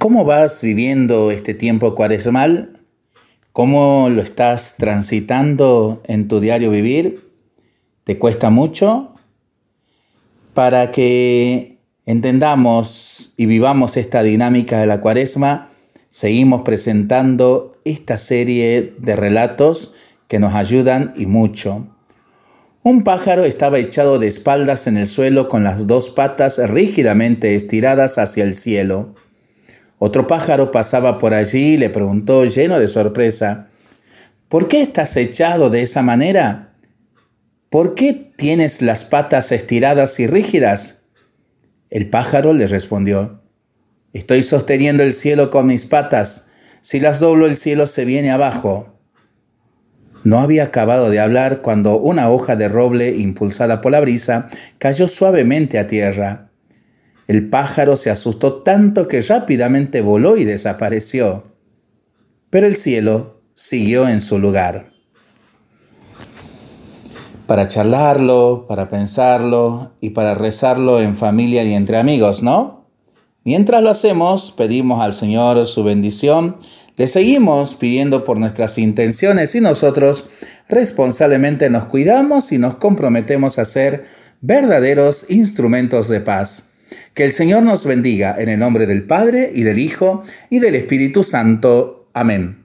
¿Cómo vas viviendo este tiempo cuaresmal? ¿Cómo lo estás transitando en tu diario vivir? ¿Te cuesta mucho? Para que entendamos y vivamos esta dinámica de la cuaresma, seguimos presentando esta serie de relatos que nos ayudan y mucho. Un pájaro estaba echado de espaldas en el suelo con las dos patas rígidamente estiradas hacia el cielo. Otro pájaro pasaba por allí y le preguntó lleno de sorpresa, ¿por qué estás echado de esa manera? ¿Por qué tienes las patas estiradas y rígidas? El pájaro le respondió, estoy sosteniendo el cielo con mis patas, si las doblo el cielo se viene abajo. No había acabado de hablar cuando una hoja de roble impulsada por la brisa cayó suavemente a tierra. El pájaro se asustó tanto que rápidamente voló y desapareció. Pero el cielo siguió en su lugar. Para charlarlo, para pensarlo y para rezarlo en familia y entre amigos, ¿no? Mientras lo hacemos, pedimos al Señor su bendición, le seguimos pidiendo por nuestras intenciones y nosotros responsablemente nos cuidamos y nos comprometemos a ser verdaderos instrumentos de paz. Que el Señor nos bendiga en el nombre del Padre y del Hijo y del Espíritu Santo. Amén.